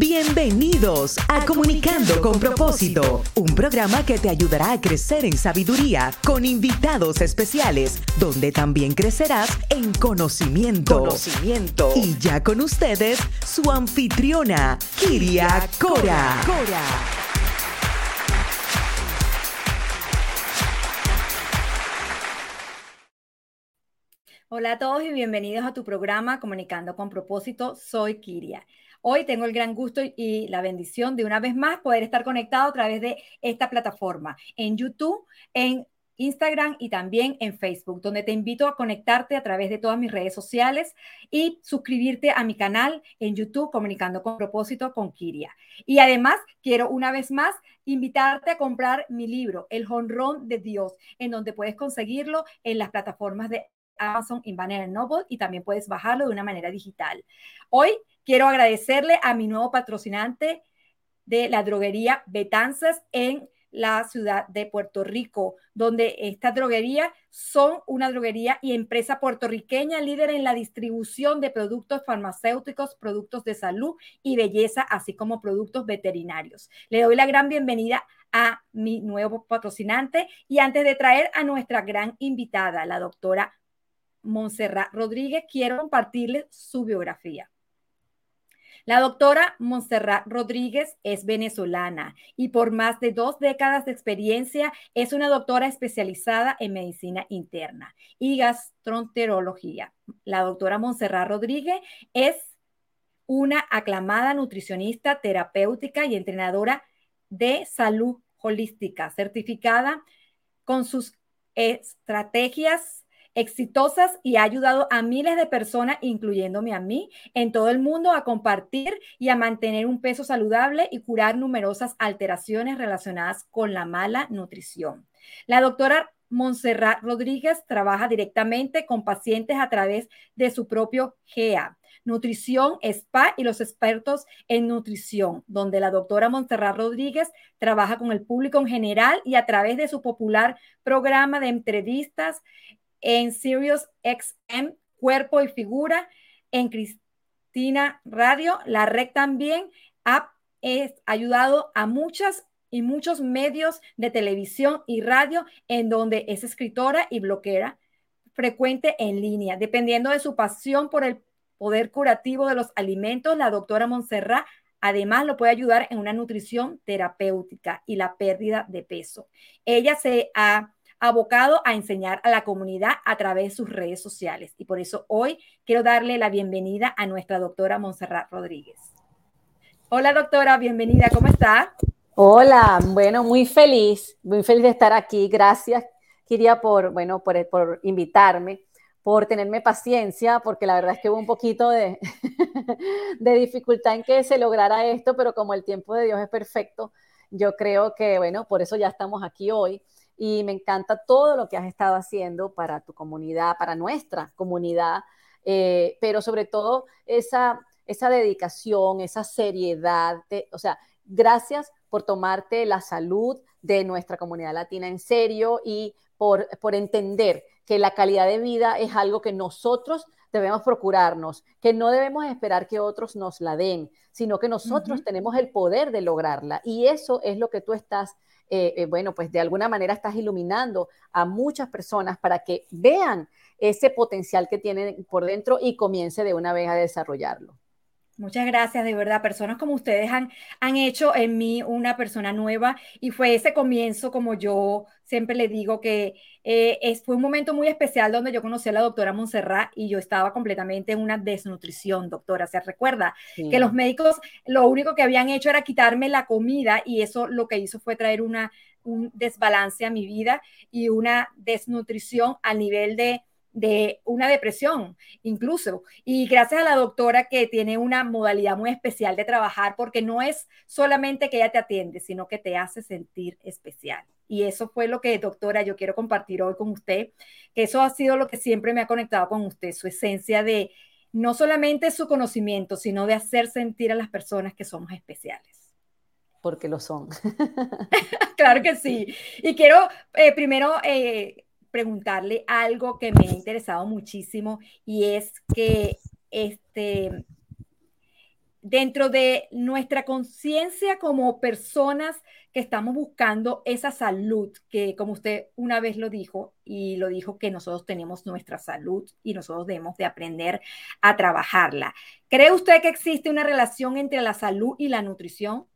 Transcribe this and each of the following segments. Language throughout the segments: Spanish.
Bienvenidos a Comunicando con propósito, un programa que te ayudará a crecer en sabiduría con invitados especiales, donde también crecerás en conocimiento. Conocimiento. Y ya con ustedes, su anfitriona, Kiria Cora. Cora. Hola a todos y bienvenidos a tu programa Comunicando con propósito. Soy Kiria. Hoy tengo el gran gusto y la bendición de una vez más poder estar conectado a través de esta plataforma en YouTube, en Instagram y también en Facebook, donde te invito a conectarte a través de todas mis redes sociales y suscribirte a mi canal en YouTube Comunicando con propósito con Kiria. Y además quiero una vez más invitarte a comprar mi libro, El Honrón de Dios, en donde puedes conseguirlo en las plataformas de Amazon y Banner Noble y también puedes bajarlo de una manera digital. Hoy Quiero agradecerle a mi nuevo patrocinante de la droguería Betanzas en la ciudad de Puerto Rico, donde esta droguería son una droguería y empresa puertorriqueña líder en la distribución de productos farmacéuticos, productos de salud y belleza, así como productos veterinarios. Le doy la gran bienvenida a mi nuevo patrocinante y antes de traer a nuestra gran invitada, la doctora Montserrat Rodríguez, quiero compartirles su biografía. La doctora Montserrat Rodríguez es venezolana y por más de dos décadas de experiencia es una doctora especializada en medicina interna y gastroenterología. La doctora Montserrat Rodríguez es una aclamada nutricionista terapéutica y entrenadora de salud holística, certificada con sus estrategias exitosas y ha ayudado a miles de personas, incluyéndome a mí, en todo el mundo a compartir y a mantener un peso saludable y curar numerosas alteraciones relacionadas con la mala nutrición. La doctora Montserrat Rodríguez trabaja directamente con pacientes a través de su propio GEA, Nutrición Spa y los expertos en nutrición, donde la doctora Montserrat Rodríguez trabaja con el público en general y a través de su popular programa de entrevistas en Sirius XM, Cuerpo y Figura, en Cristina Radio, la REC también ha ayudado a muchas y muchos medios de televisión y radio en donde es escritora y bloquera frecuente en línea. Dependiendo de su pasión por el poder curativo de los alimentos, la doctora Montserrat además lo puede ayudar en una nutrición terapéutica y la pérdida de peso. Ella se ha abocado a enseñar a la comunidad a través de sus redes sociales. Y por eso hoy quiero darle la bienvenida a nuestra doctora Montserrat Rodríguez. Hola doctora, bienvenida, ¿cómo está? Hola, bueno, muy feliz, muy feliz de estar aquí. Gracias, Kiria, por, bueno, por, por invitarme, por tenerme paciencia, porque la verdad es que hubo un poquito de, de dificultad en que se lograra esto, pero como el tiempo de Dios es perfecto, yo creo que, bueno, por eso ya estamos aquí hoy y me encanta todo lo que has estado haciendo para tu comunidad, para nuestra comunidad, eh, pero sobre todo esa, esa dedicación, esa seriedad, o sea, gracias por tomarte la salud de nuestra comunidad latina en serio y por, por entender que la calidad de vida es algo que nosotros debemos procurarnos, que no debemos esperar que otros nos la den, sino que nosotros tenemos el poder de lograrla. Y eso es lo que tú estás eh, eh, bueno, pues de alguna manera estás iluminando a muchas personas para que vean ese potencial que tienen por dentro y comience de una vez a desarrollarlo. Muchas gracias, de verdad. Personas como ustedes han, han hecho en mí una persona nueva y fue ese comienzo, como yo siempre le digo, que eh, es, fue un momento muy especial donde yo conocí a la doctora Montserrat y yo estaba completamente en una desnutrición, doctora. ¿Se recuerda? Que los médicos lo único que habían hecho era quitarme la comida y eso lo que hizo fue traer una, un desbalance a mi vida y una desnutrición a nivel de de una depresión incluso. Y gracias a la doctora que tiene una modalidad muy especial de trabajar, porque no es solamente que ella te atiende, sino que te hace sentir especial. Y eso fue lo que, doctora, yo quiero compartir hoy con usted, que eso ha sido lo que siempre me ha conectado con usted, su esencia de no solamente su conocimiento, sino de hacer sentir a las personas que somos especiales porque lo son. claro que sí. Y quiero eh, primero eh, preguntarle algo que me ha interesado muchísimo y es que este dentro de nuestra conciencia como personas que estamos buscando esa salud, que como usted una vez lo dijo, y lo dijo que nosotros tenemos nuestra salud y nosotros debemos de aprender a trabajarla. ¿Cree usted que existe una relación entre la salud y la nutrición?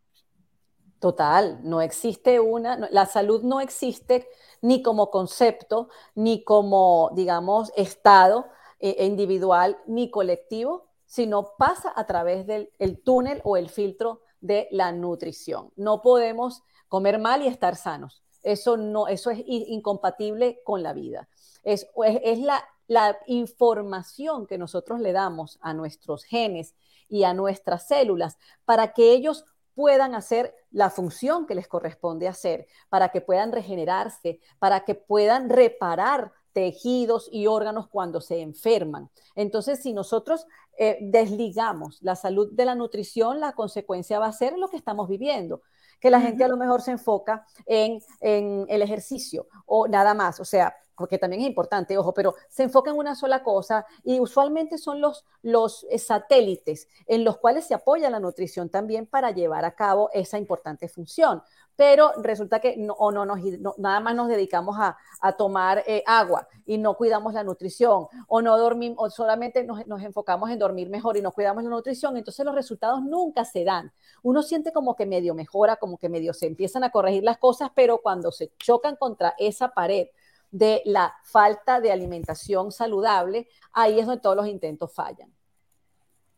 Total, no existe una, la salud no existe ni como concepto, ni como, digamos, estado eh, individual, ni colectivo, sino pasa a través del túnel o el filtro de la nutrición. No podemos comer mal y estar sanos. Eso, no, eso es incompatible con la vida. Es, es, la, la información que nosotros le damos a nuestros genes y a nuestras células para que ellos puedan hacer la función que les corresponde hacer, para que puedan regenerarse, para que puedan reparar tejidos y órganos cuando se enferman. Entonces, si nosotros eh, desligamos la salud de la nutrición, la consecuencia va a ser lo que estamos viviendo, que la gente a lo mejor se enfoca en, en el ejercicio o nada más, o sea, porque también es importante, ojo, pero se enfoca en una sola cosa y usualmente son los, los eh, satélites en los cuales se apoya la nutrición también para llevar a cabo esa importante función pero resulta que no, o no, nos, nada más nos dedicamos a, tomar eh, agua y no cuidamos la nutrición, o no dormimos, o solamente nos, nos, enfocamos en dormir mejor y no cuidamos la nutrición, entonces los resultados nunca se dan. Uno siente como que medio mejora, como que medio se empiezan a corregir las cosas, pero cuando se chocan contra esa pared de la falta de alimentación saludable, ahí es donde todos los intentos fallan.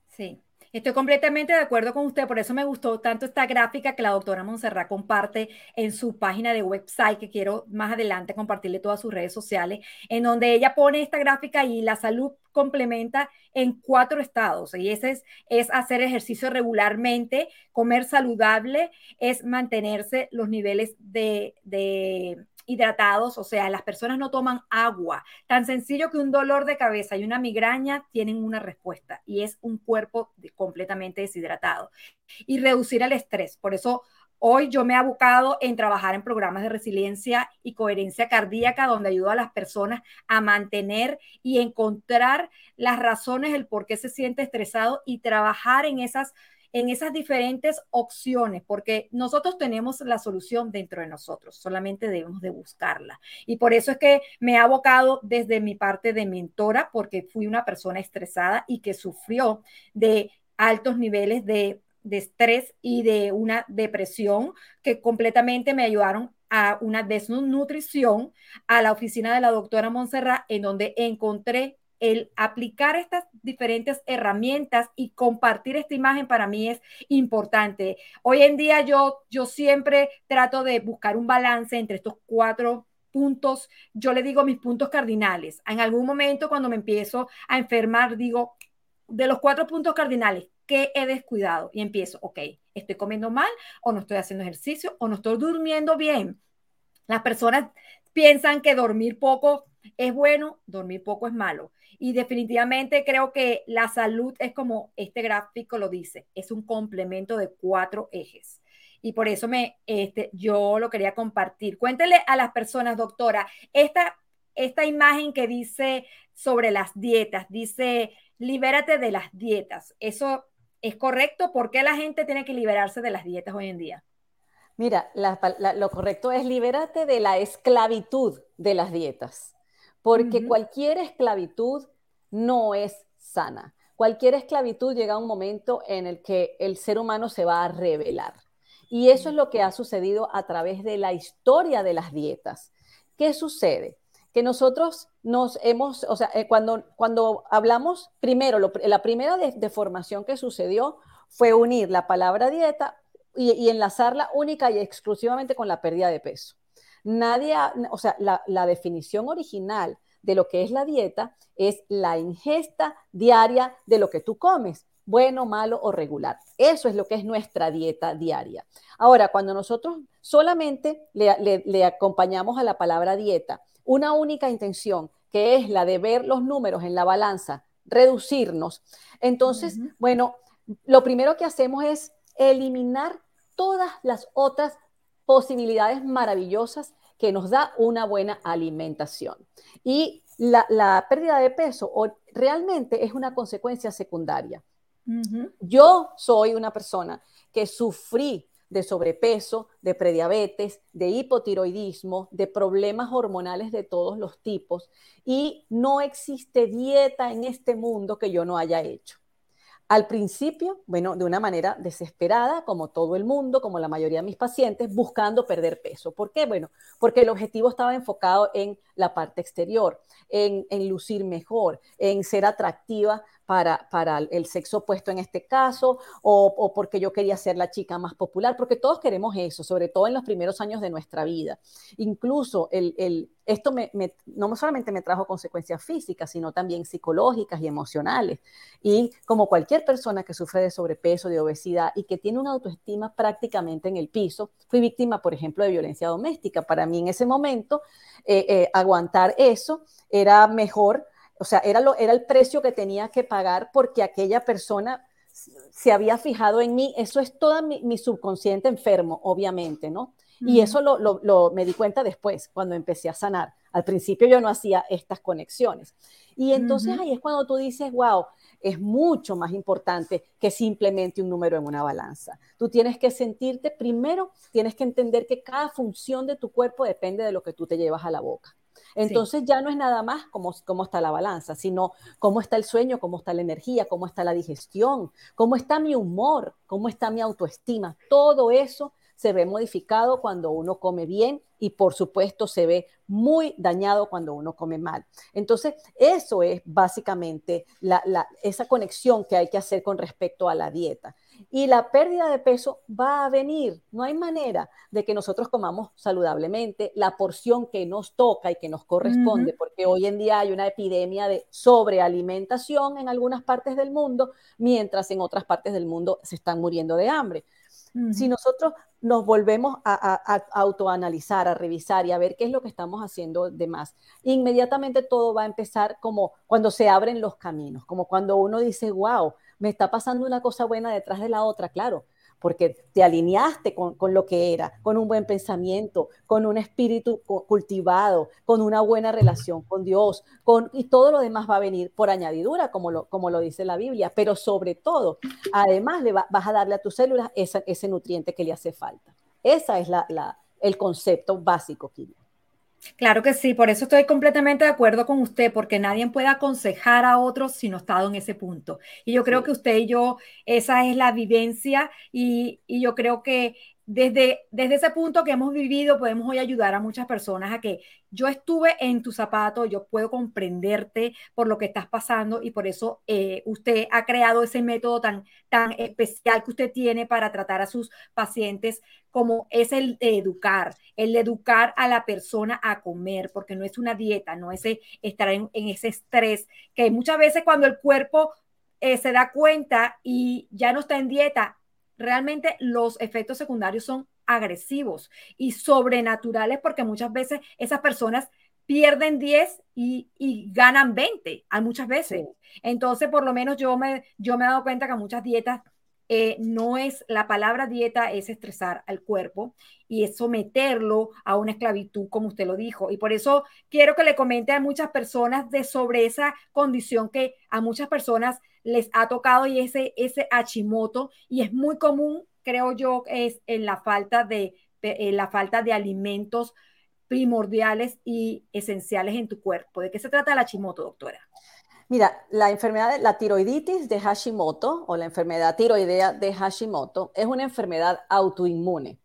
Sí, Estoy completamente de acuerdo con usted, por eso me gustó tanto esta gráfica que la doctora Monserrat comparte en su página de website, que quiero más adelante compartirle todas sus redes sociales, en donde ella pone esta gráfica y la salud complementa en cuatro estados. Y ese es, es hacer ejercicio regularmente, comer saludable, es mantenerse los niveles de, de hidratados, o sea, las personas no toman agua. Tan sencillo que un dolor de cabeza y una migraña tienen una respuesta y es un cuerpo completamente deshidratado. Y reducir el estrés. Por eso hoy yo me he abocado en trabajar en programas de resiliencia y coherencia cardíaca, donde ayudo a las personas a mantener y encontrar las razones, el por qué se siente estresado y trabajar en esas en esas diferentes opciones, porque nosotros tenemos la solución dentro de nosotros, solamente debemos de buscarla. Y por eso es que me he abocado desde mi parte de mentora, porque fui una persona estresada y que sufrió de altos niveles de, de estrés y de una depresión que completamente me ayudaron a una desnutrición a la oficina de la doctora Montserrat, en donde encontré el aplicar estas diferentes herramientas y compartir esta imagen para mí es importante. Hoy en día yo, yo siempre trato de buscar un balance entre estos cuatro puntos, yo le digo mis puntos cardinales. En algún momento cuando me empiezo a enfermar, digo, de los cuatro puntos cardinales, ¿qué he descuidado? Y empiezo, ok, estoy comiendo mal o no estoy haciendo ejercicio o no estoy durmiendo bien. Las personas piensan que dormir poco es bueno, dormir poco es malo. Y definitivamente creo que la salud es como este gráfico lo dice, es un complemento de cuatro ejes. Y por eso me, este, yo lo quería compartir. Cuéntele a las personas, doctora, esta, esta imagen que dice sobre las dietas, dice, libérate de las dietas. ¿Eso es correcto? ¿Por qué la gente tiene que liberarse de las dietas hoy en día? Mira, lo correcto es libérate de la esclavitud de las dietas porque cualquier esclavitud no es sana. Cualquier esclavitud llega a un momento en el que el ser humano se va a revelar. Y eso es lo que ha sucedido a través de la historia de las dietas. ¿Qué sucede? Que nosotros nos hemos, o sea, eh, cuando, cuando hablamos, primero, la primera deformación que sucedió fue unir la palabra dieta y, enlazarla única y exclusivamente con la pérdida de peso. Nadie, o sea, la, definición original de lo que es la dieta es la ingesta diaria de lo que tú comes, bueno, malo o regular. Eso es lo que es nuestra dieta diaria. Ahora, cuando nosotros solamente le, acompañamos a la palabra dieta una única intención, que es la de ver los números en la balanza, reducirnos, entonces, bueno, lo primero que hacemos es eliminar todas las otras posibilidades maravillosas que nos da una buena alimentación. Y la, pérdida de peso realmente es una consecuencia secundaria. Yo soy una persona que sufrí de sobrepeso, de prediabetes, de hipotiroidismo, de problemas hormonales de todos los tipos y no existe dieta en este mundo que yo no haya hecho. Al principio, bueno, de una manera desesperada, como todo el mundo, como la mayoría de mis pacientes, buscando perder peso. ¿Por qué? Bueno, porque el objetivo estaba enfocado en la parte exterior, en, en lucir mejor, en ser atractiva para, para el sexo opuesto en este caso, o, porque yo quería ser la chica más popular, porque todos queremos eso, sobre todo en los primeros años de nuestra vida. Incluso el, el esto me, no solamente me trajo consecuencias físicas, sino también psicológicas y emocionales. Y como cualquier persona que sufre de sobrepeso, de obesidad y que tiene una autoestima prácticamente en el piso, fui víctima, por ejemplo, de violencia doméstica. Para mí en ese momento, eh, eh, aguantar eso era mejor o sea, era, lo, era el precio que tenía que pagar porque aquella persona se había fijado en mí. Eso es todo mi, subconsciente enfermo, obviamente, ¿no? Y eso lo, lo, me di cuenta después, cuando empecé a sanar. Al principio yo no hacía estas conexiones. Y entonces ahí es cuando tú dices, wow, es mucho más importante que simplemente un número en una balanza. Tú tienes que sentirte, primero, tienes que entender que cada función de tu cuerpo depende de lo que tú te llevas a la boca. Entonces ya no es nada más cómo, cómo está la balanza, sino cómo está el sueño, cómo está la energía, cómo está la digestión, cómo está mi humor, cómo está mi autoestima. Todo eso se ve modificado cuando uno come bien y por supuesto se ve muy dañado cuando uno come mal. Entonces, eso es básicamente esa conexión que hay que hacer con respecto a la dieta. Y la pérdida de peso va a venir. No hay manera de que nosotros comamos saludablemente la porción que nos toca y que nos corresponde, porque hoy en día hay una epidemia de sobrealimentación en algunas partes del mundo, mientras en otras partes del mundo se están muriendo de hambre. Si nosotros nos volvemos a, autoanalizar, a revisar y a ver qué es lo que estamos haciendo de más, inmediatamente todo va a empezar como cuando se abren los caminos, como cuando uno dice, wow, me está pasando una cosa buena detrás de la otra, claro, porque te alineaste con, lo que era, con un buen pensamiento, con un espíritu cultivado, con una buena relación con Dios, con, y todo lo demás va a venir por añadidura, como lo, como lo dice la Biblia, pero sobre todo, además le vas a darle a tus células ese nutriente que le hace falta. Ese es la, el concepto básico, Kirill. Claro que sí, por eso estoy completamente de acuerdo con usted, porque nadie puede aconsejar a otros si no ha estado en ese punto. Y yo creo que usted y yo, esa es la vivencia y, y yo creo que desde, desde ese punto que hemos vivido, podemos hoy ayudar a muchas personas a que yo estuve en tu zapato, yo puedo comprenderte por lo que estás pasando y por eso eh, usted ha creado ese método tan, tan especial que usted tiene para tratar a sus pacientes, como es el de educar, el de educar a la persona a comer, porque no es una dieta, no es estar en, ese estrés, que muchas veces cuando el cuerpo eh, se da cuenta y ya no está en dieta, realmente los efectos secundarios son agresivos y sobrenaturales porque muchas veces esas personas pierden 10 y, ganan 20, hay muchas veces. Entonces, por lo menos yo me, yo me he dado cuenta que muchas dietas eh, no es, la palabra dieta es estresar al cuerpo y es someterlo a una esclavitud, como usted lo dijo. Y por eso quiero que le comente a muchas personas de sobre esa condición que a muchas personas les ha tocado y ese, ese Hashimoto, y es muy común, creo yo, es en la falta de, la falta de alimentos primordiales y esenciales en tu cuerpo. ¿De qué se trata el Hashimoto, doctora? Mira, la enfermedad de la tiroiditis de Hashimoto o la enfermedad tiroidea de Hashimoto es una enfermedad autoinmune.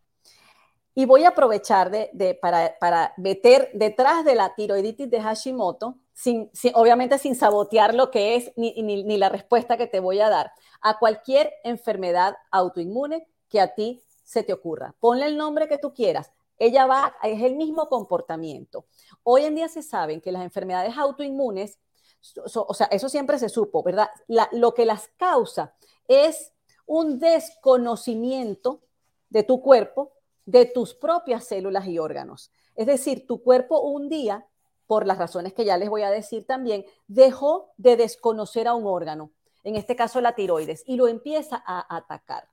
Y voy a aprovechar de, para, para, meter detrás de la tiroiditis de Hashimoto obviamente sin sabotear lo que es ni, ni, la respuesta que te voy a dar, a cualquier enfermedad autoinmune que a ti se te ocurra. Ponle el nombre que tú quieras. Ella va, es el mismo comportamiento. Hoy en día se saben que las enfermedades autoinmunes, o sea, eso siempre se supo, ¿verdad? lo que las causa es un desconocimiento de tu cuerpo, de tus propias células y órganos. Es decir, tu cuerpo un día por las razones que ya les voy a decir también, dejó de desconocer a un órgano, en este caso la tiroides, y lo empieza a atacar.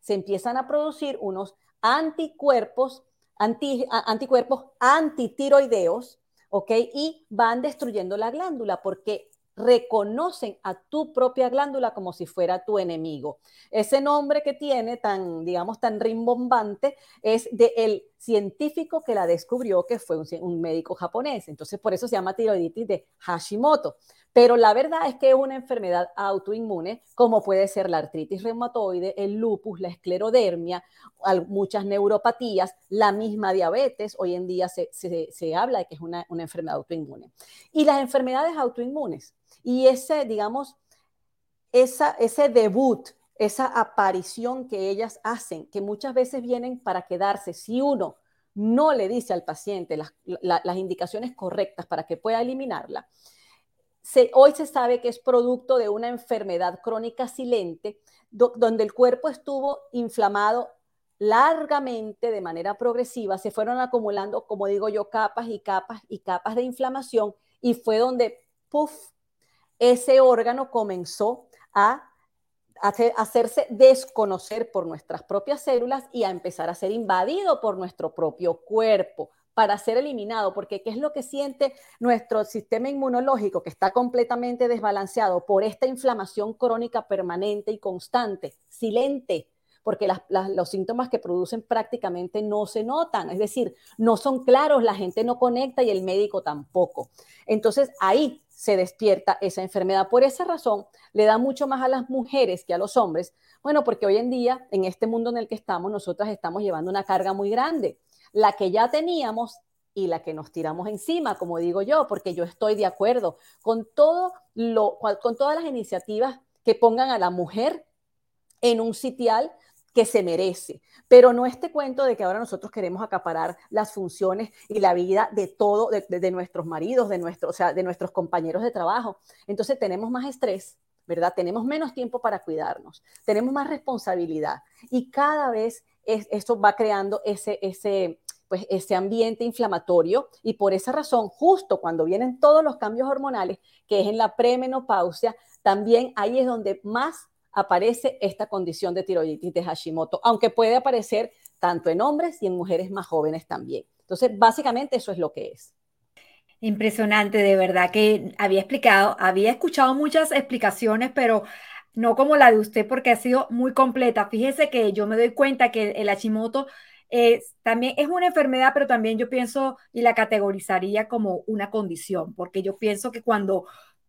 Se empiezan a producir unos anticuerpos, anticuerpos antitiroideos, ¿ok? Y van destruyendo la glándula porque reconocen a tu propia glándula como si fuera tu enemigo. Ese nombre que tiene tan, digamos, tan rimbombante es del el científico que la descubrió, que fue un, un, médico japonés. Entonces, por eso se llama tiroiditis de Hashimoto. Pero la verdad es que es una enfermedad autoinmune, como puede ser la artritis reumatoide, el lupus, la esclerodermia, muchas neuropatías, la misma diabetes. Hoy en día se, se, se habla de que es una, una enfermedad autoinmune. Y las enfermedades autoinmunes y ese, digamos, esa, ese debut, esa aparición que ellas hacen, que muchas veces vienen para quedarse, si uno no le dice al paciente las, la, las indicaciones correctas para que pueda eliminarla, hoy se sabe que es producto de una enfermedad crónica silente, do, donde el cuerpo estuvo inflamado largamente, de manera progresiva, se fueron acumulando, como digo yo, capas y capas y capas de inflamación, y fue donde, puff, ese órgano comenzó a hacerse desconocer por nuestras propias células y a empezar a ser invadido por nuestro propio cuerpo para ser eliminado, porque ¿qué es lo que siente nuestro sistema inmunológico que está completamente desbalanceado por esta inflamación crónica permanente y constante? Silente, porque las, las, los síntomas que producen prácticamente no se notan, es decir, no son claros, la gente no conecta y el médico tampoco. Entonces ahí se despierta esa enfermedad. Por esa razón, le da mucho más a las mujeres que a los hombres. Bueno, porque hoy en día, en este mundo en el que estamos, nosotras estamos llevando una carga muy grande la que ya teníamos y la que nos tiramos encima, como digo yo, porque yo estoy de acuerdo con todo lo, con todas las iniciativas que pongan a la mujer en un sitial que se merece. Pero no este cuento de que ahora nosotros queremos acaparar las funciones y la vida de todo, de, nuestros maridos, de, nuestro, o sea, de nuestros compañeros de trabajo. Entonces tenemos más estrés, ¿verdad? Tenemos menos tiempo para cuidarnos, tenemos más responsabilidad y cada vez es, esto va creando ese, ese, pues ese ambiente inflamatorio y por esa razón, justo cuando vienen todos los cambios hormonales, que es en la premenopausia, también ahí es donde más aparece esta condición de tiroiditis de Hashimoto, aunque puede aparecer tanto en hombres y en mujeres más jóvenes también. Entonces, básicamente eso es lo que es. Impresionante, de verdad que había explicado, había escuchado muchas explicaciones, pero no como la de usted porque ha sido muy completa. Fíjese que yo me doy cuenta que el Hashimoto es, también es una enfermedad, pero también yo pienso y la categorizaría como una condición, porque yo pienso que cuando,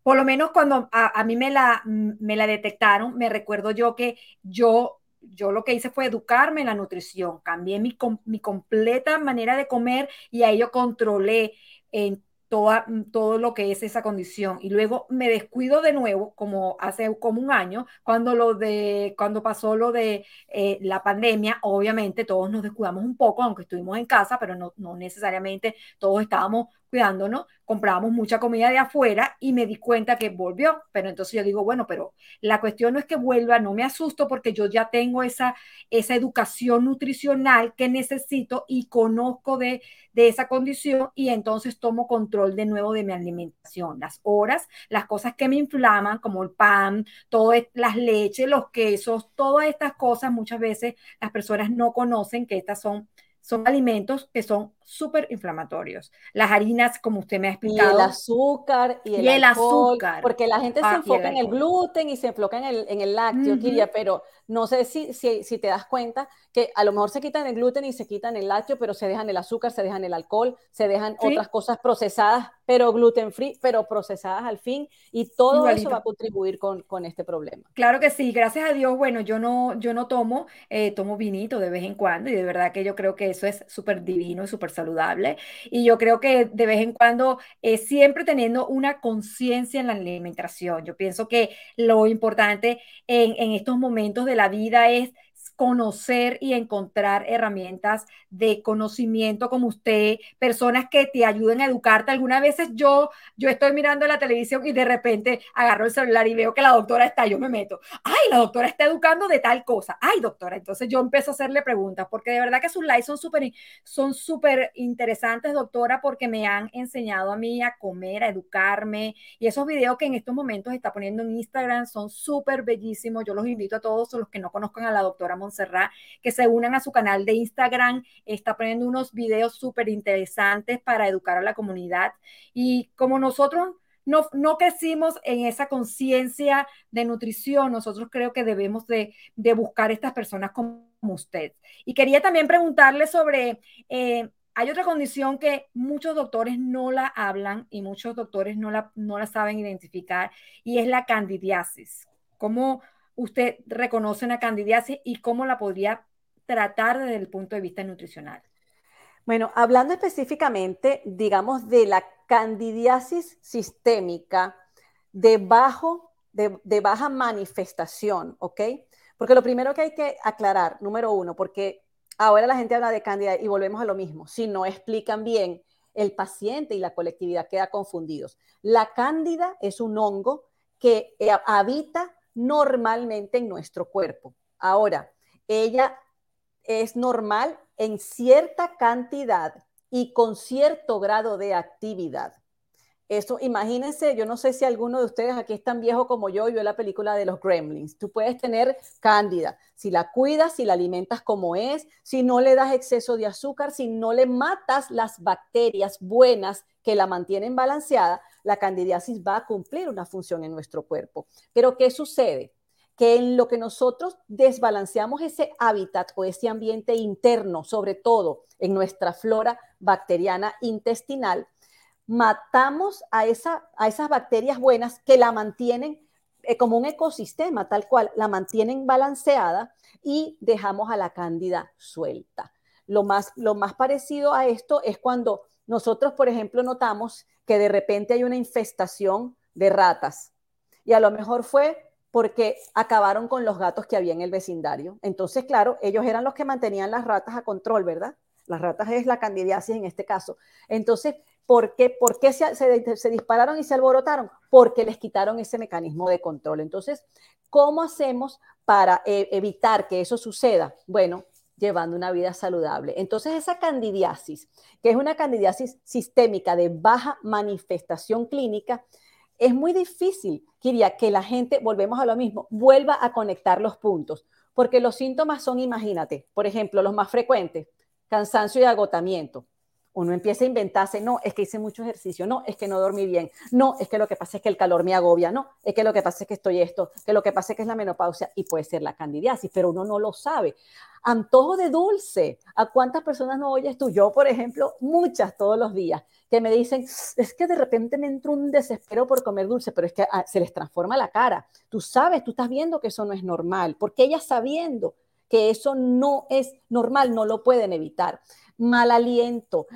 por lo menos cuando a, mí me la, me la detectaron, me recuerdo yo que yo yo lo que hice fue educarme en la nutrición, cambié mi, mi completa manera de comer y ahí yo controlé en toda, todo lo que es esa condición. Y luego me descuido de nuevo, como hace como un año, cuando, lo de, cuando pasó lo de eh, la pandemia, obviamente todos nos descuidamos un poco, aunque estuvimos en casa, pero no, no necesariamente todos estábamos cuidándonos, comprábamos mucha comida de afuera y me di cuenta que volvió. Pero entonces yo digo, bueno, pero la cuestión no es que vuelva, no me asusto porque yo ya tengo esa, esa educación nutricional que necesito y conozco de, de esa condición y entonces tomo control de nuevo de mi alimentación. Las horas, las cosas que me inflaman, como el pan, todas las leches, los quesos, todas estas cosas, muchas veces las personas no conocen que estas son son alimentos que son súper inflamatorios. Las harinas, como usted me ha explicado. Y el azúcar y el, y el alcohol, azúcar. Porque la gente ah, se enfoca el en el gluten y se enfoca en el, en el lácteo, uh -huh. Kiria, pero no sé si, si, si, te das cuenta que a lo mejor se quitan el gluten y se quitan el lácteo, pero se dejan el azúcar, se dejan el alcohol, se dejan ¿Sí? otras cosas procesadas, pero gluten free, pero procesadas al fin, y todo Igualito. eso va a contribuir con, con, este problema. Claro que sí, gracias a Dios, bueno, yo no, yo no tomo, eh, tomo vinito de vez en cuando, y de verdad que yo creo que eso es súper divino y súper saludable, y yo creo que de vez en cuando, eh, siempre teniendo una conciencia en la alimentación, yo pienso que lo importante en, en estos momentos de la vida es conocer y encontrar herramientas de conocimiento como usted, personas que te ayuden a educarte. Algunas veces yo, yo estoy mirando la televisión y de repente agarro el celular y veo que la doctora está, yo me meto, ay, la doctora está educando de tal cosa, ay, doctora, entonces yo empiezo a hacerle preguntas, porque de verdad que sus lives son súper son súper interesantes, doctora, porque me han enseñado a mí a comer, a educarme, y esos videos que en estos momentos está poniendo en Instagram son súper bellísimos, yo los invito a todos los que no conozcan a la doctora Montserrat, que se unan a su canal de Instagram, está poniendo unos videos súper interesantes para educar a la comunidad. Y como nosotros no, no crecimos en esa conciencia de nutrición. Nosotros creo que debemos de, de buscar estas personas como usted. Y quería también preguntarle sobre, eh, hay otra condición que muchos doctores no la hablan y muchos doctores no la, no la saben identificar y es la candidiasis. ¿Cómo usted reconoce una candidiasis y cómo la podría tratar desde el punto de vista nutricional? Bueno, hablando específicamente, digamos, de la candidiasis sistémica de, bajo, de, baja manifestación, ¿ok? Porque lo primero que hay que aclarar, número uno, porque ahora la gente habla de cándida y volvemos a lo mismo, si no explican bien, el paciente y la colectividad queda confundidos. La cándida es un hongo que eh, habita normalmente en nuestro cuerpo. Ahora, ella es normal en cierta cantidad y con cierto grado de actividad. Eso, imagínense, yo no sé si alguno de ustedes aquí es tan viejo como yo y vio la película de los Gremlins. Tú puedes tener cándida si la cuidas, si la alimentas como es, si no le das exceso de azúcar, si no le matas las bacterias buenas que la mantienen balanceada, la candidiasis va a cumplir una función en nuestro cuerpo. Pero ¿qué sucede? Que en lo que nosotros desbalanceamos ese hábitat o ese ambiente interno, sobre todo en nuestra flora bacteriana intestinal, matamos a, esa, a esas bacterias buenas que la mantienen eh, como un ecosistema, tal cual, la mantienen balanceada y dejamos a la cándida suelta. Lo más, lo más parecido a esto es cuando nosotros, por ejemplo, notamos que de repente hay una infestación de ratas y a lo mejor fue porque acabaron con los gatos que había en el vecindario. Entonces, claro, ellos eran los que mantenían las ratas a control, ¿verdad? Las ratas es la candidiasis en este caso. Entonces, ¿Por qué, se, dispararon y se alborotaron? Porque les quitaron ese mecanismo de control. Entonces, ¿cómo hacemos para eh, evitar que eso suceda? Bueno, llevando una vida saludable. Entonces, esa candidiasis, que es una candidiasis sistémica de baja manifestación clínica, es muy difícil, quería que la gente, volvemos a lo mismo, vuelva a conectar los puntos, porque los síntomas son, imagínate, por ejemplo, los más frecuentes, cansancio y agotamiento uno empieza a inventarse, no, es que hice mucho ejercicio, no, es que no dormí bien, no, es que lo que pasa es que el calor me agobia, no, es que lo que pasa es que estoy esto, que lo que pasa es que es la menopausia y puede ser la candidiasis, pero uno no lo sabe. Antojo de dulce, ¿a cuántas personas no oyes tú? Yo, por ejemplo, muchas todos los días, que me dicen, es que de repente me entra un desespero por comer dulce, pero es que ah, se les transforma la cara. Tú sabes, tú estás viendo que eso no es normal, porque ellas sabiendo que eso no es normal, no lo pueden evitar mal aliento.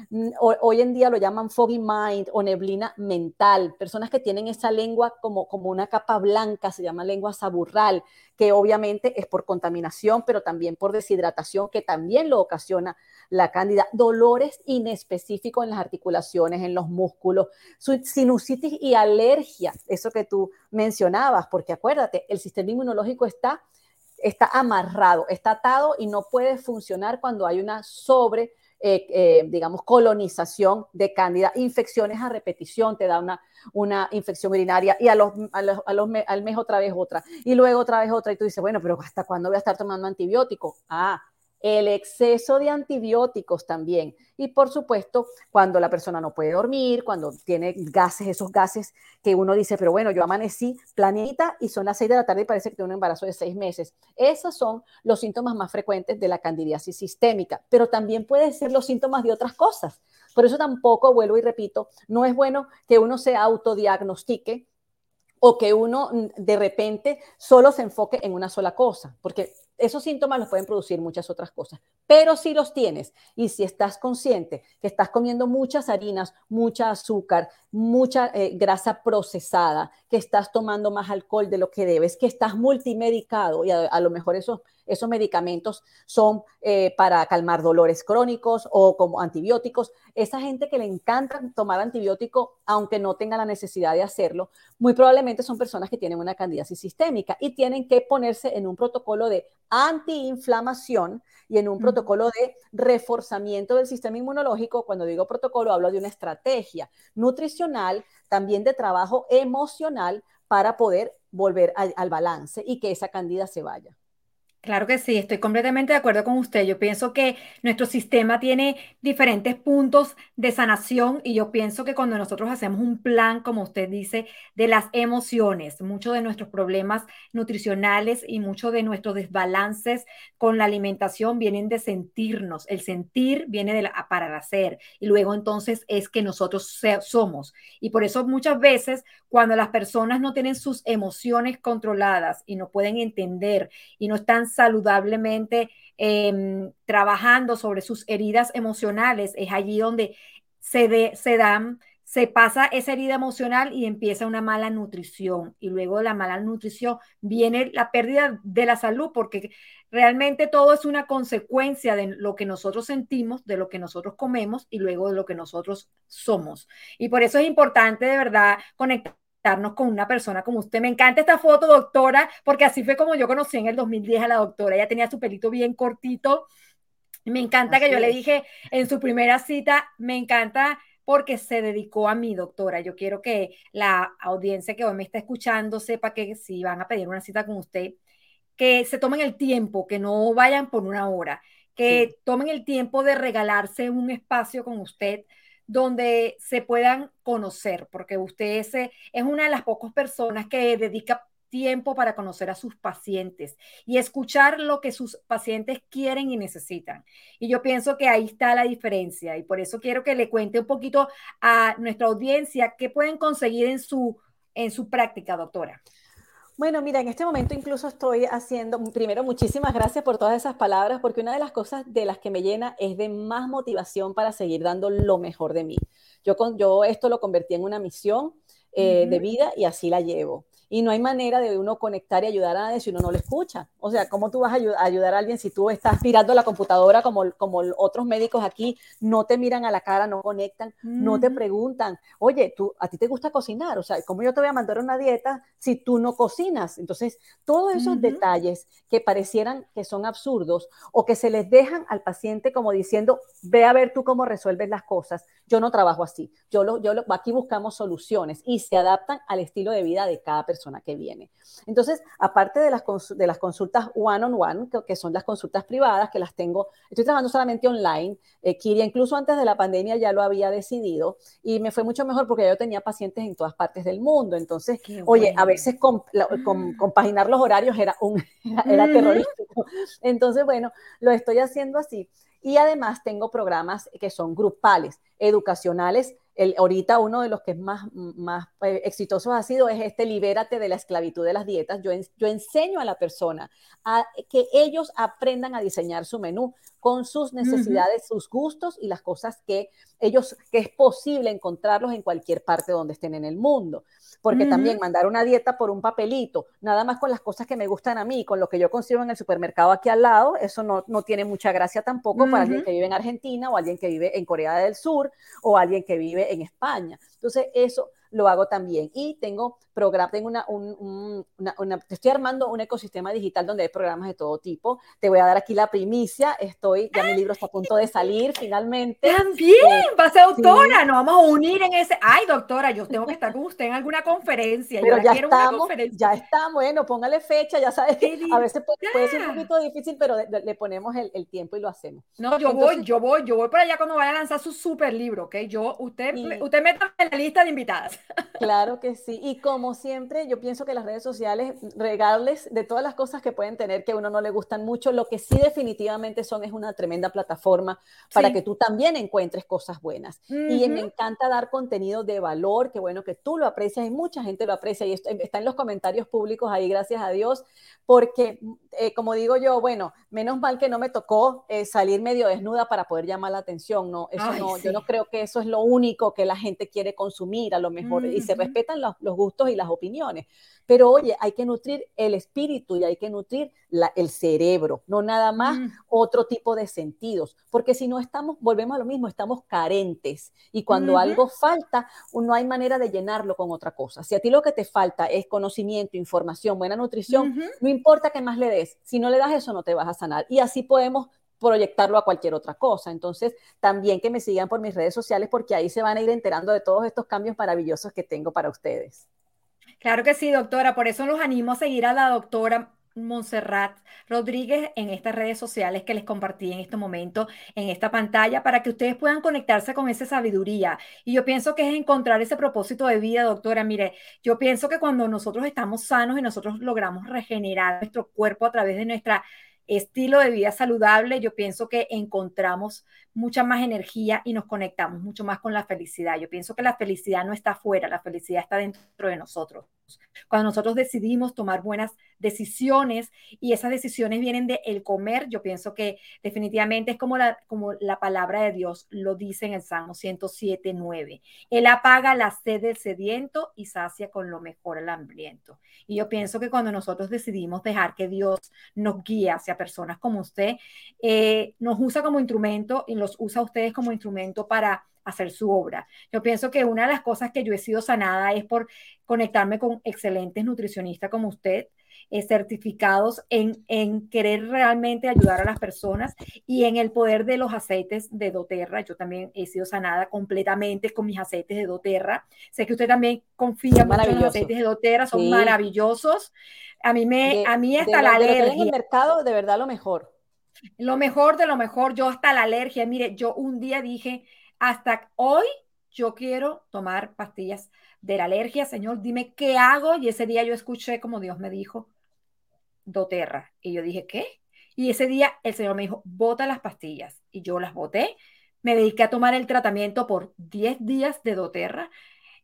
Hoy en día lo llaman foggy mind o neblina mental. Personas que tienen esa lengua como, como una capa blanca, se llama lengua saburral, que obviamente es por contaminación, pero también por deshidratación, que también lo ocasiona la cándida. Dolores inespecíficos en las articulaciones, en los músculos, sinusitis y alergia, eso que tú mencionabas, porque acuérdate, el sistema inmunológico está está amarrado, está atado y no puede funcionar cuando hay una sobre eh, eh, digamos, colonización de cándida, infecciones a repetición, te da una, una infección urinaria y a los, a los, al mes otra vez otra y luego otra vez otra y tú dices, bueno, pero ¿hasta cuándo voy a estar tomando antibióticos? Ah, el exceso de antibióticos también. Y por supuesto, cuando la persona no puede dormir, cuando tiene gases, esos gases que uno dice, pero bueno, yo amanecí planita y son las seis de la tarde y parece que tengo un embarazo de seis meses. Esos son los síntomas más frecuentes de la candidiasis sistémica, pero también pueden ser los síntomas de otras cosas. Por eso tampoco, vuelvo y repito, no es bueno que uno se autodiagnostique o que uno de repente solo se enfoque en una sola cosa, porque esos síntomas los pueden producir muchas otras cosas, pero si los tienes y si estás consciente que estás comiendo muchas harinas, mucha azúcar, mucha eh, grasa procesada, que estás tomando más alcohol de lo que debes, que estás multimedicado y a, lo mejor esos, esos medicamentos son eh, para calmar dolores crónicos o como antibióticos, esa gente que le encanta tomar antibiótico aunque no tenga la necesidad de hacerlo, muy probablemente son personas que tienen una candidiasis sistémica y tienen que ponerse en un protocolo de antiinflamación y en un protocolo de reforzamiento del sistema inmunológico. Cuando digo protocolo, hablo de una estrategia nutricional, también de trabajo emocional para poder volver al, balance y que esa candida se vaya. Claro que sí, estoy completamente de acuerdo con usted. Yo pienso que nuestro sistema tiene diferentes puntos de sanación y yo pienso que cuando nosotros hacemos un plan, como usted dice, de las emociones, muchos de nuestros problemas nutricionales y muchos de nuestros desbalances con la alimentación vienen de sentirnos. El sentir viene de para el hacer y luego entonces es que nosotros somos. Y por eso muchas veces cuando las personas no tienen sus emociones controladas y no pueden entender y no están saludablemente em, trabajando sobre sus heridas emocionales, es allí donde se, se dan, se pasa esa herida emocional y empieza una mala nutrición. Y luego de la mala nutrición viene la pérdida de la salud, porque realmente todo es una consecuencia de lo que nosotros sentimos, de lo que nosotros comemos y luego de lo que nosotros somos. Y por eso es importante de verdad conectar con una persona como usted. Me encanta esta foto, doctora, porque así fue como yo conocí en el 2010 a la doctora. Ella tenía su pelito bien cortito. Me encanta que yo le dije en su primera cita, me encanta porque se dedicó a mí, doctora. Yo quiero que la audiencia que hoy me está escuchando sepa que si van a pedir una cita con usted, que se tomen el tiempo, que no vayan por una hora, que tomen el tiempo de regalarse un espacio con usted donde se puedan conocer, porque usted es, es una de las pocas personas que dedica tiempo para conocer a sus pacientes y escuchar lo que sus pacientes quieren y necesitan. Y yo pienso que ahí está la diferencia y por eso quiero que le cuente un poquito a nuestra audiencia qué pueden conseguir en su, en su práctica, doctora. Bueno, mira, en este momento incluso estoy haciendo, primero, muchísimas gracias por todas esas palabras, porque una de las cosas de las que me llena es de más motivación para seguir dando lo mejor de mí. Yo, con, yo esto lo convertí en una misión eh, de vida y así la llevo y no hay manera de uno conectar y ayudar a nadie si uno no lo escucha. O sea, ¿cómo tú vas a ayudar a alguien si tú estás mirando la computadora como, como otros médicos aquí, no te miran a la cara, no conectan, no te preguntan, oye, tú, a ti te gusta cocinar, o sea, ¿cómo yo te voy a mandar una dieta si tú no cocinas? Entonces, todos esos detalles que parecieran que son absurdos o que se les dejan al paciente como diciendo, ve a ver tú cómo resuelves las cosas, yo no trabajo así, yo, lo, yo lo, aquí buscamos soluciones y se adaptan al estilo de vida de cada persona que viene. Entonces, aparte de las, de las consultas one-on-one, que, son las consultas privadas, que las tengo, estoy trabajando solamente online. Eh, Kiria, incluso antes de la pandemia ya lo había decidido y me fue mucho mejor porque yo tenía pacientes en todas partes del mundo. Entonces, oye, a veces mm. compaginar los horarios era, un, era terrorífico. Entonces, bueno, lo estoy haciendo así. Y además tengo programas que son grupales, educacionales, el, ahorita uno de los que es más, más eh, exitosos ha sido es este libérate de la esclavitud de las dietas. Yo, yo enseño a la persona a que ellos aprendan a diseñar su menú con sus necesidades, sus gustos y las cosas que ellos, que es posible encontrarlos en cualquier parte donde estén en el mundo. Porque también mandar una dieta por un papelito, nada más con las cosas que me gustan a mí, con lo que yo consigo en el supermercado aquí al lado, eso no, no tiene mucha gracia tampoco para alguien que vive en Argentina o alguien que vive en Corea del Sur o alguien que vive en España. Entonces, eso lo hago también. Y tengo programa, tengo una, una, estoy armando un ecosistema digital donde hay programas de todo tipo. Te voy a dar aquí la primicia. Estoy, ya mi libro está a punto de salir finalmente. También, eh, va a ser doctora, nos vamos a unir en ese. Ay, doctora, yo tengo que estar con usted en alguna conferencia. Pero ya estamos, ya está, bueno, póngale fecha, ya sabes que a veces puede, ser un poquito difícil, pero le ponemos el, el, tiempo y lo hacemos. No, yo voy, yo voy, yo voy para allá cuando vaya a lanzar su super libro, ¿ok? Yo, usted, usted meta en la lista de invitadas. Claro que sí. Y como siempre, yo pienso que las redes sociales, regarles de todas las cosas que pueden tener que a uno no le gustan mucho, lo que sí definitivamente son es una tremenda plataforma para que tú también encuentres cosas buenas. Y me encanta dar contenido de valor, que bueno que tú lo aprecias y mucha gente lo aprecia y está en los comentarios públicos ahí, gracias a Dios, porque eh, como digo yo, bueno, menos mal que no me tocó eh, salir medio desnuda para poder llamar la atención, no, eso no, yo no creo que eso es lo único que la gente quiere consumir, a lo mejor, y se respetan los, gustos y las opiniones. Pero oye, hay que nutrir el espíritu y hay que nutrir el cerebro, no nada más mm. otro tipo de sentidos, porque si no estamos, volvemos a lo mismo, estamos carentes y cuando algo falta, no hay manera de llenarlo con otra cosa. Si a ti lo que te falta es conocimiento, información, buena nutrición, no importa qué más le des, si no le das eso no te vas a sanar. Y así podemos proyectarlo a cualquier otra cosa. Entonces, también que me sigan por mis redes sociales porque ahí se van a ir enterando de todos estos cambios maravillosos que tengo para ustedes. Claro que sí, doctora. Por eso los animo a seguir a la doctora Montserrat Rodríguez en estas redes sociales que les compartí en este momento, en esta pantalla, para que ustedes puedan conectarse con esa sabiduría. Y yo pienso que es encontrar ese propósito de vida, doctora. Mire, yo pienso que cuando nosotros estamos sanos y nosotros logramos regenerar nuestro cuerpo a través de nuestra estilo de vida saludable, yo pienso que encontramos mucha más energía y nos conectamos mucho más con la felicidad. Yo pienso que la felicidad no está afuera, la felicidad está dentro de nosotros. Cuando nosotros decidimos tomar buenas decisiones y esas decisiones vienen de el comer, yo pienso que definitivamente es como la, como la palabra de Dios lo dice en el Salmo 107, 9. Él apaga la sed del sediento y sacia con lo mejor al hambriento. Y yo pienso que cuando nosotros decidimos dejar que Dios nos guíe hacia personas como usted, eh, nos usa como instrumento y los usa a ustedes como instrumento para hacer su obra. Yo pienso que una de las cosas que yo he sido sanada es por conectarme con excelentes nutricionistas como usted, eh, certificados en, en, querer realmente ayudar a las personas y en el poder de los aceites de doTERRA. Yo también he sido sanada completamente con mis aceites de doTERRA. Sé que usted también confía mucho en los aceites de doTERRA, son maravillosos. A mí me, a mí hasta la alergia. en el mercado, de verdad lo mejor. Lo mejor de lo mejor, yo hasta la alergia. Mire, yo un día dije, hasta hoy yo quiero tomar pastillas de la alergia, Señor, dime qué hago. Y ese día yo escuché como Dios me dijo, doTERRA. Y yo dije, ¿qué? Y ese día el Señor me dijo, bota las pastillas. Y yo las boté. Me dediqué a tomar el tratamiento por 10 días de doTERRA,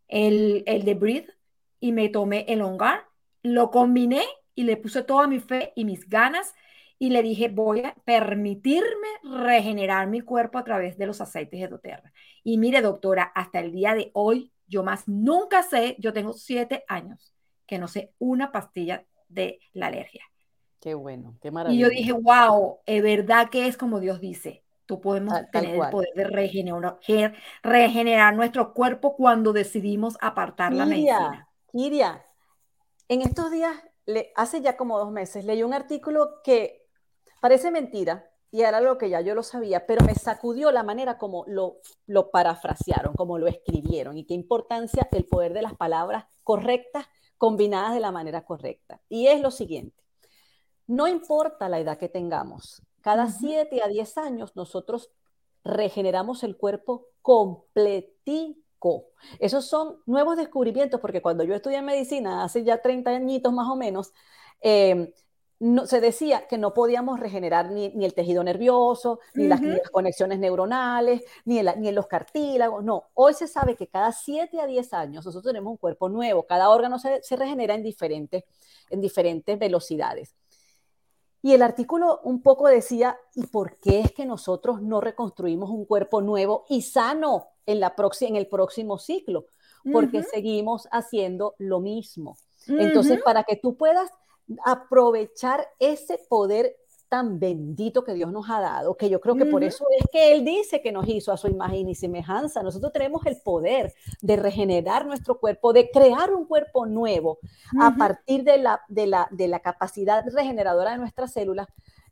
el, el de Breathe, y me tomé el Ongar. Lo combiné y le puse toda mi fe y mis ganas y le dije, voy a permitirme regenerar mi cuerpo a través de los aceites de doTERRA. Y mire, doctora, hasta el día de hoy, yo más nunca sé, yo tengo siete años que no sé una pastilla de la alergia. Qué bueno, qué maravilla. Y yo dije, wow, es verdad que es como Dios dice. Tú podemos tener el poder de regenerar, regenerar, nuestro cuerpo cuando decidimos apartar la medicina. Kiria, en estos días, le, hace ya como dos meses, leí un artículo que Parece mentira, y era algo que ya yo lo sabía, pero me sacudió la manera como lo, lo parafrasearon, como lo escribieron, y qué importancia el poder de las palabras correctas combinadas de la manera correcta. Y es lo siguiente, no importa la edad que tengamos, cada 7 a 10 años nosotros regeneramos el cuerpo completico. Esos son nuevos descubrimientos, porque cuando yo estudié medicina, hace ya 30 añitos más o menos, eh, no, se decía que no podíamos regenerar ni, el tejido nervioso, ni, las, conexiones neuronales, ni, ni en los cartílagos. No, hoy se sabe que cada 7 a 10 años nosotros tenemos un cuerpo nuevo, cada órgano se, se regenera en diferentes, en diferentes velocidades. Y el artículo un poco decía, ¿y por qué es que nosotros no reconstruimos un cuerpo nuevo y sano en, la en el próximo ciclo? Porque seguimos haciendo lo mismo. Entonces, para que tú puedas aprovechar ese poder tan bendito que Dios nos ha dado, que yo creo que por eso es que Él dice que nos hizo a su imagen y semejanza. Nosotros tenemos el poder de regenerar nuestro cuerpo, de crear un cuerpo nuevo a partir de la, de, la, de la capacidad regeneradora de nuestras células.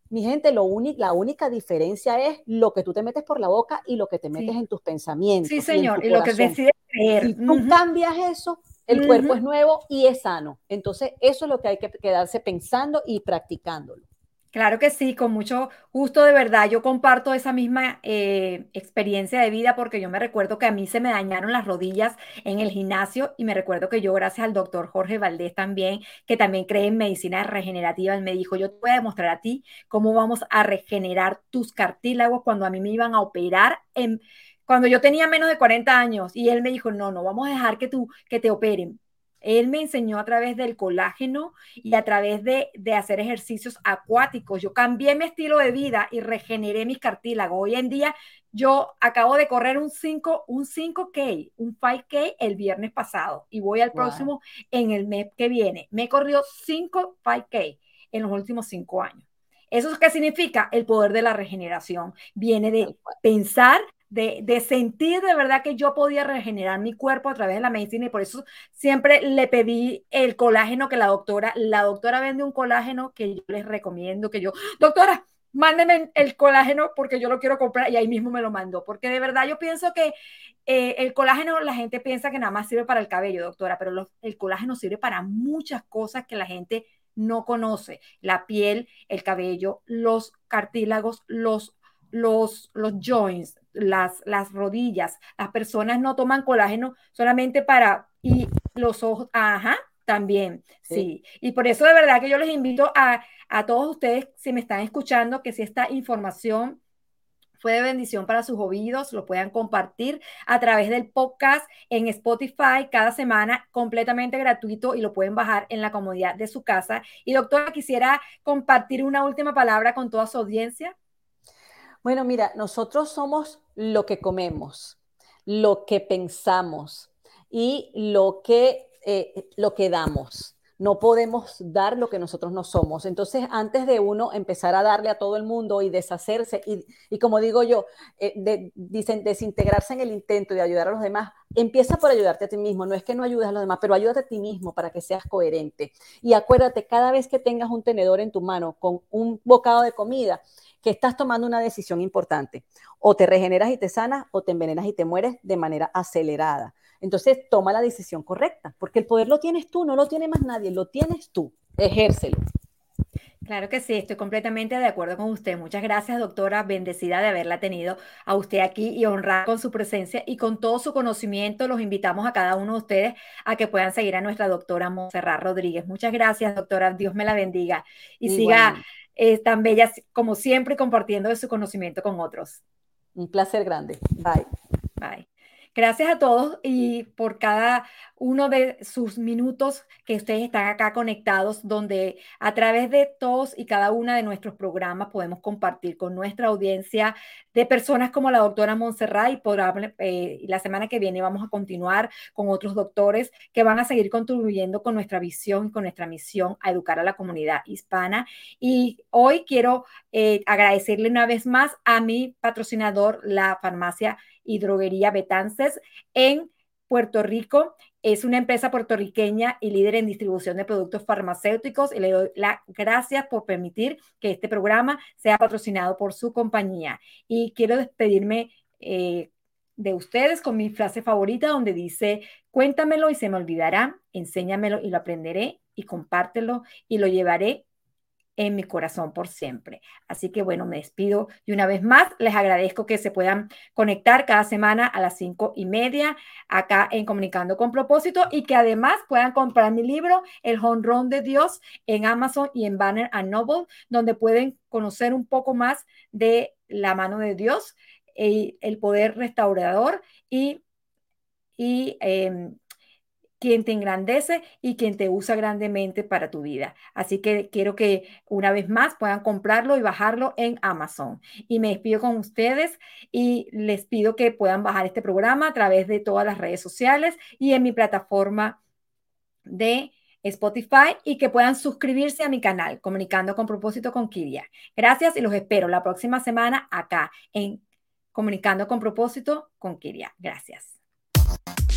Mi gente, lo la única diferencia es lo que tú te metes por la boca y lo que te metes en tus pensamientos. Sí, señor, y, lo que decides creer. Si tú cambias eso, el cuerpo es nuevo y es sano. Entonces, eso es lo que hay que quedarse pensando y practicándolo. Claro que sí, con mucho gusto, de verdad. Yo comparto esa misma eh, experiencia de vida porque yo me recuerdo que a mí se me dañaron las rodillas en el gimnasio y me recuerdo que yo, gracias al doctor Jorge Valdés también, que también cree en medicina regenerativa, él me dijo, yo te voy a demostrar a ti cómo vamos a regenerar tus cartílagos cuando a mí me iban a operar en cuando yo tenía menos de 40 años y él me dijo, no, no, vamos a dejar que, tú, que te operen. Él me enseñó a través del colágeno y a través de, de, hacer ejercicios acuáticos. Yo cambié mi estilo de vida y regeneré mis cartílagos. Hoy en día yo acabo de correr un 5, un 5K, un 5K el viernes pasado y voy al próximo en el mes que viene. Me corrió 5 5K en los últimos 5 años. ¿Eso qué significa? El poder de la regeneración. Viene de pensar de, sentir de verdad que yo podía regenerar mi cuerpo a través de la medicina y por eso siempre le pedí el colágeno que la doctora, la doctora vende un colágeno que yo les recomiendo, que yo, doctora, mándeme el colágeno porque yo lo quiero comprar y ahí mismo me lo mandó, porque de verdad yo pienso que eh, el colágeno, la gente piensa que nada más sirve para el cabello, doctora, pero el colágeno sirve para muchas cosas que la gente no conoce. La piel, el cabello, los cartílagos, los, los, los joints, las, las rodillas. Las personas no toman colágeno solamente para, y los ojos, ajá, también, sí. Y por eso de verdad que yo les invito a, a todos ustedes, si me están escuchando, que si esta información fue de bendición para sus oídos, lo puedan compartir a través del podcast en Spotify cada semana, completamente gratuito y lo pueden bajar en la comodidad de su casa. Y doctora, quisiera compartir una última palabra con toda su audiencia. Bueno, mira, nosotros somos lo que comemos, lo que pensamos y lo que, eh, lo que damos no podemos dar lo que nosotros no somos. Entonces, antes de uno empezar a darle a todo el mundo y deshacerse, y, como digo yo, eh, dicen desintegrarse en el intento de ayudar a los demás, empieza por ayudarte a ti mismo. No es que no ayudes a los demás, pero ayúdate a ti mismo para que seas coherente. Y acuérdate, cada vez que tengas un tenedor en tu mano con un bocado de comida, que estás tomando una decisión importante. O te regeneras y te sanas, o te envenenas y te mueres de manera acelerada. Entonces, toma la decisión correcta, porque el poder lo tienes tú, no lo tiene más nadie, lo tienes tú. Ejércelo. Claro que sí, estoy completamente de acuerdo con usted. Muchas gracias, doctora. Bendecida de haberla tenido a usted aquí y honrar con su presencia y con todo su conocimiento. Los invitamos a cada uno de ustedes a que puedan seguir a nuestra doctora Monserrat Rodríguez. Muchas gracias, doctora. Dios me la bendiga y, siga eh, tan bella como siempre compartiendo de su conocimiento con otros. Un placer grande. Bye. Bye. Gracias a todos y por cada uno de sus minutos que ustedes están acá conectados, donde a través de todos y cada una de nuestros programas podemos compartir con nuestra audiencia de personas como la doctora Montserrat y eh, la semana que viene vamos a continuar con otros doctores que van a seguir contribuyendo con nuestra visión y con nuestra misión a educar a la comunidad hispana. Y hoy quiero eh, agradecerle una vez más a mi patrocinador, la farmacia y droguería Betances en Puerto Rico. Es una empresa puertorriqueña y líder en distribución de productos farmacéuticos y le doy las gracias por permitir que este programa sea patrocinado por su compañía. Y quiero despedirme eh, de ustedes con mi frase favorita donde dice, cuéntamelo y se me olvidará, enséñamelo y lo aprenderé y compártelo y lo llevaré en mi corazón por siempre. Así que bueno, me despido y una vez más les agradezco que se puedan conectar cada semana a las cinco y media acá en Comunicando con Propósito y que además puedan comprar mi libro El Honrón de Dios en Amazon y en Banner and Noble, donde pueden conocer un poco más de la mano de Dios, y el poder restaurador y, y em, quien te engrandece y quien te usa grandemente para tu vida. Así que quiero que una vez más puedan comprarlo y bajarlo en Amazon. Y me despido con ustedes y les pido que puedan bajar este programa a través de todas las redes sociales y en mi plataforma de Spotify y que puedan suscribirse a mi canal Comunicando con propósito con Kiria. Gracias y los espero la próxima semana acá en Comunicando con propósito con Kiria. Gracias.